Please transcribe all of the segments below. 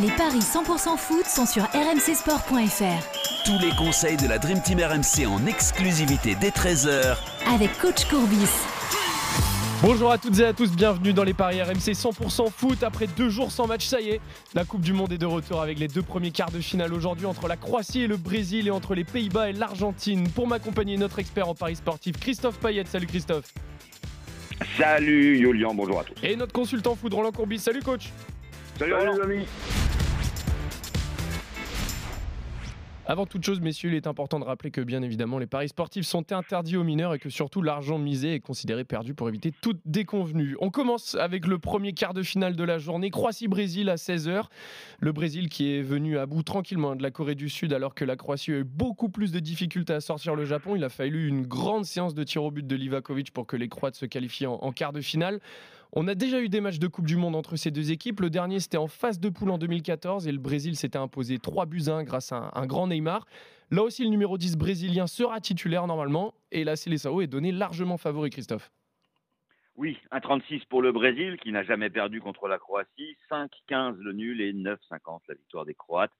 Les paris 100% foot sont sur rmcsport.fr. Tous les conseils de la Dream Team RMC en exclusivité dès 13h avec coach Courbis. Bonjour à toutes et à tous, bienvenue dans les paris RMC 100% foot. Après deux jours sans match, ça y est, la Coupe du Monde est de retour avec les deux premiers quarts de finale aujourd'hui entre la Croatie et le Brésil et entre les Pays-Bas et l'Argentine. Pour m'accompagner, notre expert en paris sportif, Christophe Payet. Salut Christophe. Salut Julian, bonjour à tous. Et notre consultant foot, Roland Courbis. Salut coach. Salut, Salut Roland. les amis. Avant toute chose, messieurs, il est important de rappeler que bien évidemment les paris sportifs sont interdits aux mineurs et que surtout l'argent misé est considéré perdu pour éviter toute déconvenue. On commence avec le premier quart de finale de la journée, Croatie-Brésil à 16h. Le Brésil qui est venu à bout tranquillement de la Corée du Sud alors que la Croatie a eu beaucoup plus de difficultés à sortir le Japon. Il a fallu une grande séance de tir au but de Livakovic pour que les Croates se qualifient en, en quart de finale. On a déjà eu des matchs de Coupe du Monde entre ces deux équipes. Le dernier, c'était en phase de poule en 2014 et le Brésil s'était imposé 3 buts à 1 grâce à un, grand Neymar. Là aussi, le numéro 10 brésilien sera titulaire normalement et la Seleção est donné largement favori, Christophe. Oui, 1,36 pour le Brésil qui n'a jamais perdu contre la Croatie, 5,15 le nul et 9,50 la victoire des Croates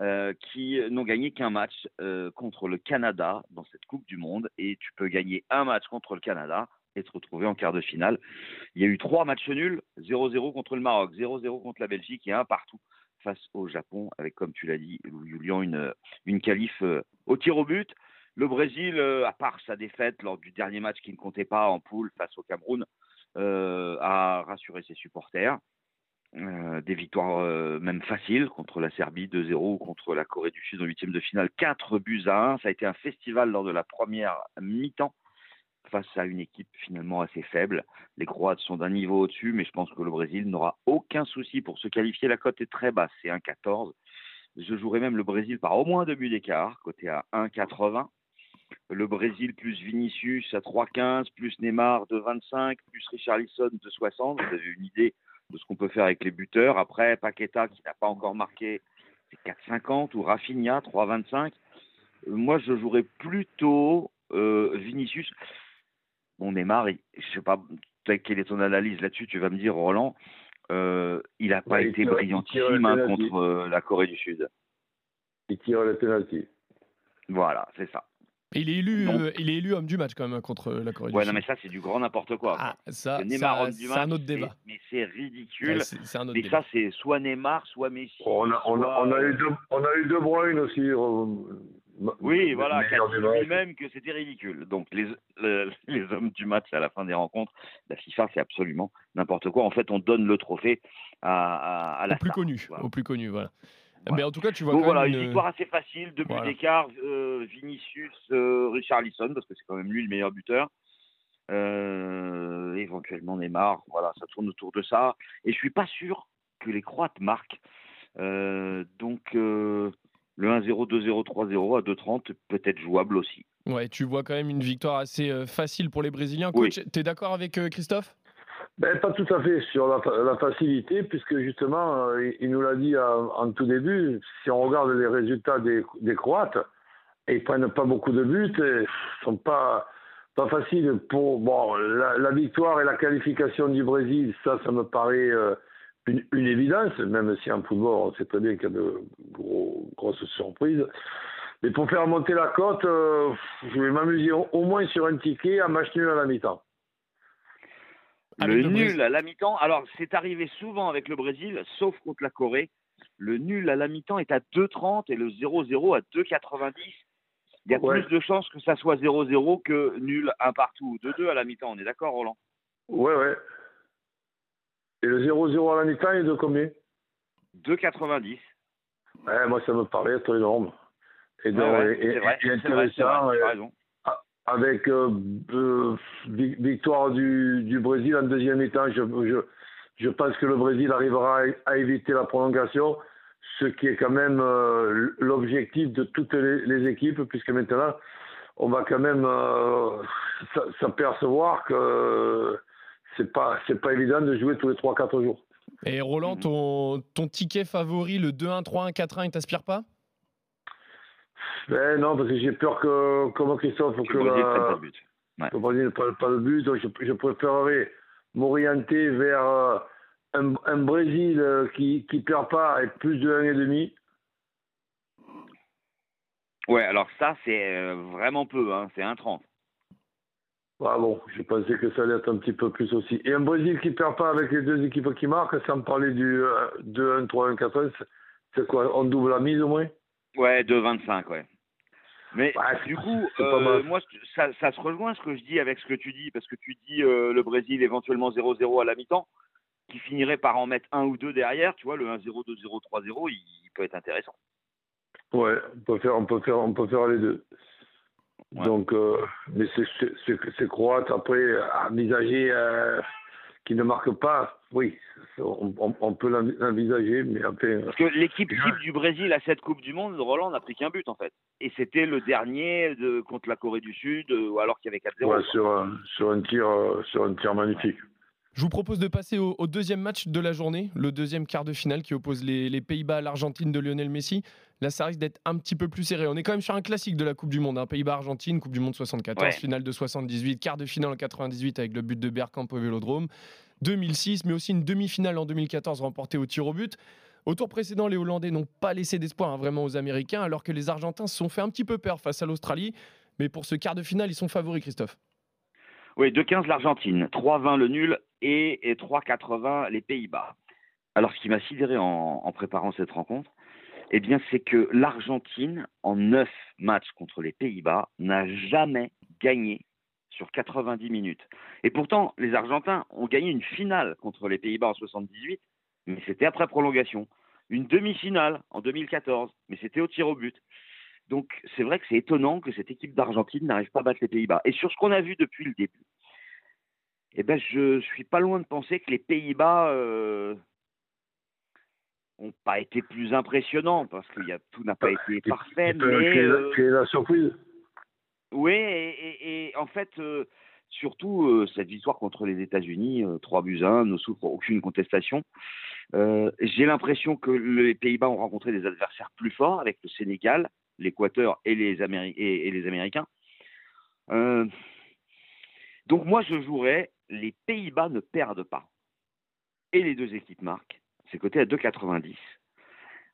euh, qui n'ont gagné qu'un match euh, contre le Canada dans cette Coupe du Monde et tu peux gagner un match contre le Canada et te retrouver en quart de finale. Il y a eu trois matchs nuls, 0-0 contre le Maroc, 0-0 contre la Belgique et un partout face au Japon avec, comme tu l'as dit, Julian, une, une qualif euh, au tir au but. Le Brésil, euh, à part sa défaite lors du dernier match qui ne comptait pas en poule face au Cameroun, euh, a rassuré ses supporters. Des victoires même faciles contre la Serbie 2-0 ou contre la Corée du Sud en huitième de finale 4 buts à 1. Ça a été un festival lors de la première mi-temps face à une équipe finalement assez faible. Les Croates sont d'un niveau au-dessus, mais je pense que le Brésil n'aura aucun souci pour se qualifier. La cote est très basse, c'est 1,14. Je jouerai même le Brésil par au moins deux buts d'écart, côté à 1,80. Le Brésil plus Vinicius à 3,15, plus Neymar de 25, plus Richarlison de 60. Vous avez une idée de ce qu'on peut faire avec les buteurs. Après, Paqueta qui n'a pas encore marqué, c'est 4,50 ou Rafinha 3,25. Euh, Moi, je jouerais plutôt euh, Vinicius. Bon, Neymar, il- je sais pas quelle est ton analyse là-dessus. Tu vas me dire, Roland, euh, il n'a pas Ouais, été tire- brillantissime hein, contre euh, la Corée du Sud. Il tire le penalty. Voilà, c'est ça. Et il est élu, euh, il est élu homme du match quand même hein, contre la Corée Ouais, du non, mais ça, c'est du grand n'importe quoi. Ah, ça, Neymar ça- c'est un autre débat. Mais c'est ridicule. Ouais, C'est c'est un autre Mais débat. ça, c'est soit Neymar, soit Messi. On a, on, a, soit, on, a eu deux, on a eu De Bruyne aussi. Oui, voilà, qui a dit lui-même que c'était ridicule. Donc, les, le- les hommes du match à la fin des rencontres, la FIFA, c'est absolument n'importe quoi. En fait, on donne le trophée à, à, à la Au plus star. connu, Voilà. au plus connu, voilà. Voilà. Mais en tout cas, tu vois Donc quand voilà, même une victoire assez facile, deux buts Voilà. d'écart, euh, Vinicius, euh, Richarlison, parce que c'est quand même lui le meilleur buteur. Euh, éventuellement Neymar, voilà, ça tourne autour de ça. Et je suis pas sûr que les Croates marquent. Euh, donc euh, le 1-0, 2-0, 3-0 à 2-30 peut être jouable aussi. Ouais, tu vois quand même une victoire assez euh, facile pour les Brésiliens. Oui. Coach, t'es d'accord avec euh, Christophe? Ben, pas tout à fait sur la, fa- la facilité, puisque justement, euh, il, il nous l'a dit en, en tout début, si on regarde les résultats des, des Croates, ils prennent pas beaucoup de buts, et sont pas, pas faciles pour bon, la, la victoire et la qualification du Brésil, ça, ça me paraît euh, une, une évidence, même si en football, on sait très bien qu'il y a de gros, grosses surprises. Mais pour faire monter la cote, euh, je vais m'amuser au, au moins sur un ticket à match nul à la mi-temps. Le nul à la mi-temps, alors c'est arrivé souvent avec le Brésil, sauf contre la Corée. Le nul à la mi-temps est à 2,30 et le 0-0 à 2,90. Il y a Ouais. plus de chances que ça soit 0-0 que nul un partout. 2-2 à la mi-temps, on est d'accord, Roland? Ouais, ouais. Et le 0-0 à la mi-temps est de combien 2,90. ouais, Moi, ça me paraît être énorme. Et, donc, ouais, et- c'est vrai, et vrai, vrai, intéressant, euh, avec euh, euh, vi- victoire du, du Brésil en deuxième mi-temps, je, je, je pense que le Brésil arrivera à, à éviter la prolongation, ce qui est quand même euh, l'objectif de toutes les, les équipes, puisque maintenant, on va quand même s'apercevoir que c'est pas c'est pas évident de jouer tous les 3-4 jours. Et Roland, ton, ton ticket favori, le 2-1, 3-1, 4-1, il t'aspire pas? Ben non, parce que j'ai peur que, comme Christophe, Que que le Brésil prenne pas la, de but. Ouais. le Brésil ne prenne pas de but, donc je, je préférerais m'orienter vers euh, un, un Brésil euh, qui qui perd pas et plus de 1,5. Ouais, alors ça, c'est euh, vraiment peu, hein, c'est 1,30. Ah bon, je pensais que ça allait être un petit peu plus aussi. Et un Brésil qui perd pas avec les deux équipes qui marquent, sans parler du euh, 2-1, 3-1, 4 c'est quoi On double la mise au moins? Ouais, 2,25, ouais. Mais du coup, euh, moi, ça, ça se rejoint ce que je dis avec ce que tu dis, parce que tu dis euh, le Brésil éventuellement 0-0 à la mi-temps, qui finirait par en mettre un ou deux derrière, tu vois, le 1-0, 2-0, 3-0, il, il peut être intéressant. Ouais, on peut faire, on peut faire, on peut faire les deux. Ouais. Donc, euh, mais c'est- c'est c'est- c'est croate après envisager euh, qui ne marque pas. Oui, on, on- on peut l'envi- l'envisager, mais enfin, Parce que l'équipe type du Brésil à cette Coupe du Monde, Roland n'a pris qu'un but en fait. Et c'était le dernier de, contre la Corée du Sud, euh, alors qu'il y avait 4-0. ouais, sur un, sur un tir, euh, sur un tir magnifique. Je vous propose de passer au, au deuxième match de la journée, le deuxième quart de finale qui oppose les, les Pays-Bas à l'Argentine de Lionel Messi. Là, ça risque d'être un petit peu plus serré. On est quand même sur un classique de la Coupe du Monde. hein. Pays-Bas-Argentine, Coupe du Monde 74, Ouais. finale de 78, quart de finale en 98 avec le but de Bergkamp au Vélodrome. 2006, mais aussi une demi-finale en 2014 remportée au tir au but. Au tour précédent, les Hollandais n'ont pas laissé d'espoir hein, vraiment aux Américains, alors que les Argentins se sont fait un petit peu peur face à l'Australie. Mais pour ce quart de finale, ils sont favoris, Christophe. Oui, 2-15 l'Argentine, 3-20 le nul et, et 3-80 les Pays-Bas. Alors, ce qui m'a sidéré en, en préparant cette rencontre, eh bien, c'est que l'Argentine, en 9 matchs contre les Pays-Bas, n'a jamais gagné sur 90 minutes. Et pourtant, les Argentins ont gagné une finale contre les Pays-Bas en 78, mais c'était après prolongation. Une demi-finale en 2014, mais c'était au tir au but. Donc, c'est vrai que c'est étonnant que cette équipe d'Argentine n'arrive pas à battre les Pays-Bas. Et sur ce qu'on a vu depuis le début, eh ben, je suis pas loin de penser que les Pays-Bas euh, ont pas été plus impressionnants parce que y a, tout n'a pas été Qui- parfait. Mais la- euh, créer la surprise. oui, et, et- et en fait, euh, surtout euh, cette victoire contre les États-Unis, euh, 3 buts à 1, ne souffre aucune contestation. Euh, J'ai l'impression que les Pays-Bas ont rencontré des adversaires plus forts avec le Sénégal, l'Équateur et, les Améri- et, et les Américains. Euh, donc moi, je jouerais les Pays-Bas ne perdent pas. Et les deux équipes marquent. C'est coté à 2,90.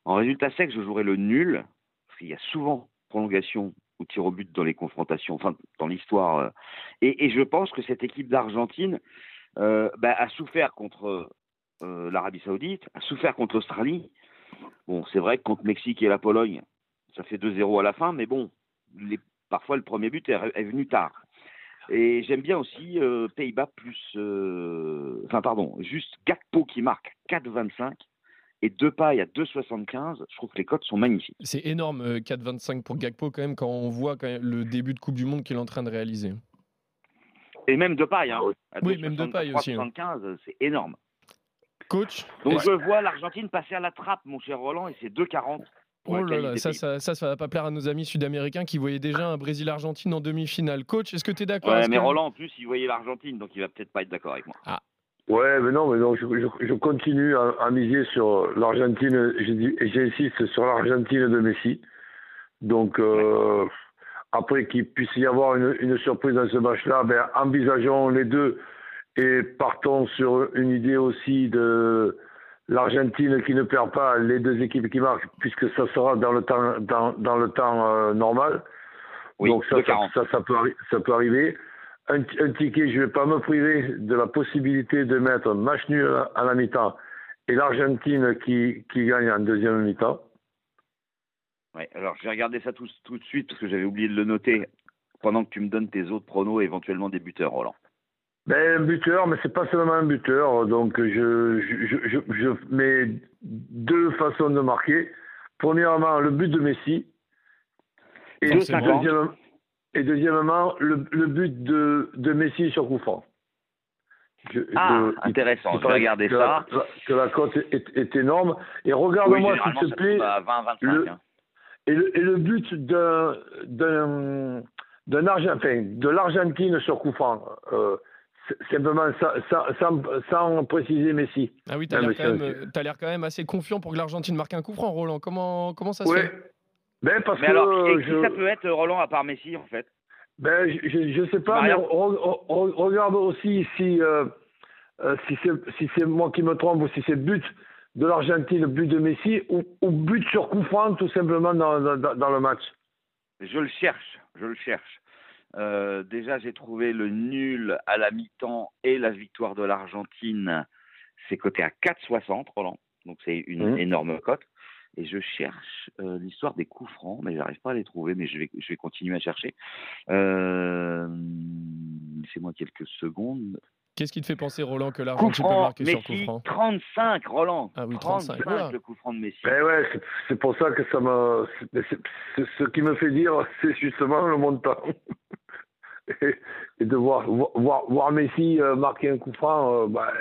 En résultat sec, je jouerais le nul, parce qu'il y a souvent prolongation ou tir au but dans les confrontations, enfin dans l'histoire. euh. Et, je pense que cette équipe d'Argentine euh, bah, a souffert contre euh, l'Arabie Saoudite, a souffert contre l'Australie. Bon, c'est vrai que contre Mexique et la Pologne, ça fait 2-0 à la fin, mais bon, parfois le premier but est venu tard. Et j'aime bien aussi euh, Pays-Bas plus, euh, enfin pardon, juste Gakpo qui marque 4,25 et Depay à 2,75. Je trouve que les cotes sont magnifiques. C'est énorme, euh, 4,25 pour Gakpo quand même, quand on voit quand même le début de Coupe du Monde qu'il est en train de réaliser. Et même Depay, hein, à Oui, même Depay aussi, hein. 3,75, c'est énorme. Coach Donc je vois l'Argentine passer à la trappe, mon cher Roland, et c'est 2,40. Oh là là, ça, ça, ça, ça va pas plaire à nos amis sud-américains qui voyaient déjà un Brésil-Argentine en demi-finale. Coach, est-ce que tu es d'accord Ouais, mais Roland, en plus, il voyait l'Argentine, donc il va peut-être pas être d'accord avec moi. Ouais, mais non, mais non, je, je- je continue à, à miser sur l'Argentine, j'ai dit- et j'insiste sur l'Argentine de Messi. Donc, euh, après qu'il puisse y avoir une, une surprise dans ce match-là, ben, envisageons les deux et partons sur une idée aussi de l'Argentine qui ne perd pas, les deux équipes qui marquent, puisque ça sera dans le temps, dans, dans le temps euh, normal. Oui, Donc ça, ça, 2,40. ça, ça peut, arri- ça peut arriver. Un, un ticket, je ne vais pas me priver de la possibilité de mettre match nul à, à la mi-temps et l'Argentine qui, qui gagne en deuxième mi-temps. Ouais, alors je vais regarder ça tout, tout de suite, parce que j'avais oublié de le noter, pendant que tu me donnes tes autres pronos, éventuellement des buteurs, Roland. Ben, un buteur, mais c'est pas seulement un buteur. Donc je, je, je, je- mets deux façons de marquer. Premièrement, le but de Messi. Et, deuxièmement, et deuxièmement, le, le but de, de Messi sur coup franc. Je- Ah, je- intéressant, je vais regarder que ça. La, que la cote est, est énorme. Et regarde-moi, s'il te plaît, tombe à 20-25. le- hein. et le, et le but d'un, d'un, d'un Argen- enfin, de l'Argentine sur coup franc, euh, simplement sans, sans, sans, préciser Messi. Ah oui, l'air quand, c'est- même, euh, l'air quand même assez confiant pour que l'Argentine marque un coup franc, Roland. Comment, comment ça se Ouais. fait? Ben parce Mais que alors, et qui je, ça peut être, Roland, à part Messi, en fait? Ben je, je, je sais pas, mais Maria re- re- re- regarde aussi si euh, euh, si c'est si c'est moi qui me trompe ou si c'est but de l'Argentine, but de Messi ou, ou but sur coup franc tout simplement dans, dans, dans le match. Je le cherche, je le cherche. Euh, déjà, j'ai trouvé le nul à la mi-temps et la victoire de l'Argentine. C'est coté à 4,60, Roland. Donc, c'est une Mhm. énorme cote. Et je cherche euh, l'histoire des coups francs, mais j'arrive pas à les trouver, mais je vais, je vais continuer à chercher. Euh, Laissez-moi quelques secondes. Qu'est-ce qui te fait penser, Roland, que Coup l'Argentine peut marquer sur coup franc 35, Roland. Ah oui, 35, voilà. le coup franc de Messi. Ben ouais, c'est- pour ça que ça c'est- Ce qui me fait dire, c'est justement le montant. et, de voir, voir, voir Messi euh, marquer un coup franc, euh, bah,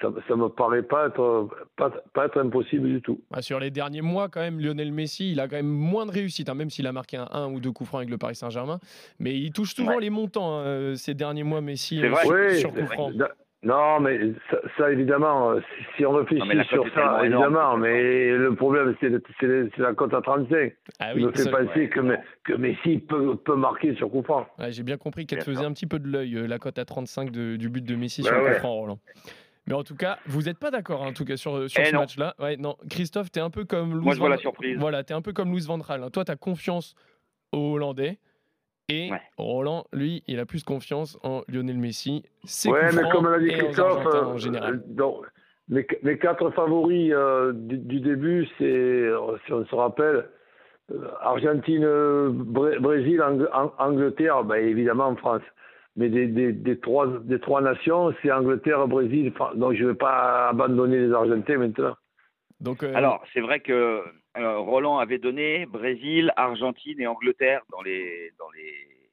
ça, ça me paraît pas être, pas, pas être impossible du tout. Ah, Sur les derniers mois, quand même, Lionel Messi, il a quand même moins de réussite, hein, même s'il a marqué un 1 ou deux coups francs avec le Paris Saint-Germain. Mais il touche souvent Ouais. les montants hein, euh, ces derniers mois, Messi, euh, vrai. sur, Oui, sur coup franc. Non, mais ça, ça, évidemment, euh, si, si on réfléchit Non, sur ça, évidemment, mais le problème, c'est la cote à 35 Ah oui, me fait ça- penser ouais, que, Me- que Messi peut, peut marquer sur coup franc. ouais, j'ai bien compris qu'elle faisait un petit peu de l'œil, euh, la cote à 35 de- du but de Messi Bah sur ouais. coup franc, Roland. Mais en tout cas, vous n'êtes pas d'accord hein, en tout cas sur, sur Eh ce match-là. Ouais, non, Christophe, tu es un peu comme Louis Moi, je vois Van- la surprise. Voilà, tu es un peu comme Louis Van Gaal, hein. Toi, tu as confiance aux Hollandais. Et Ouais. Roland, lui, il a plus confiance en Lionel Messi. Ses Ouais, mais comme l'a dit Christophe, euh, en général. euh, donc, les, les quatre favoris euh, du, du début, c'est, si on se rappelle, euh, Argentine, Bré- Brésil, Ang- Ang- Angleterre, ben, évidemment France. Mais des, des, des, trois, des trois nations, c'est Angleterre, Brésil, France. Donc je ne vais pas abandonner les Argentins maintenant. Donc, euh, Alors, c'est vrai que euh, Roland avait donné Brésil, Argentine et Angleterre dans les, dans, les,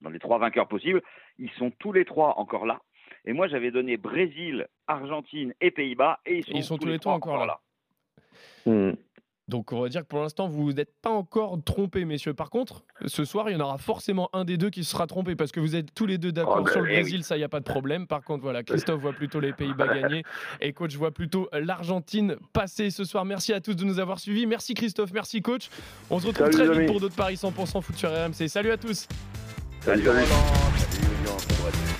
dans les trois vainqueurs possibles. Ils sont tous les trois encore là. Et moi, j'avais donné Brésil, Argentine et Pays-Bas. Et ils sont, ils sont tous les trois encore là. Hmm. Donc on va dire que pour l'instant vous n'êtes pas encore trompés messieurs. Par contre, ce soir il y en aura forcément un des deux qui sera trompé parce que vous êtes tous les deux d'accord Oh, ben, sur le Brésil, ça il y a pas de problème. Par contre voilà, Christophe voit plutôt les Pays-Bas gagner et coach voit plutôt l'Argentine passer ce soir. Merci à tous de nous avoir suivis. Merci Christophe, merci coach. On se retrouve Salut, très vite amis. pour d'autres paris 100% foot sur RMC. Salut à tous. Salut, Salut salut.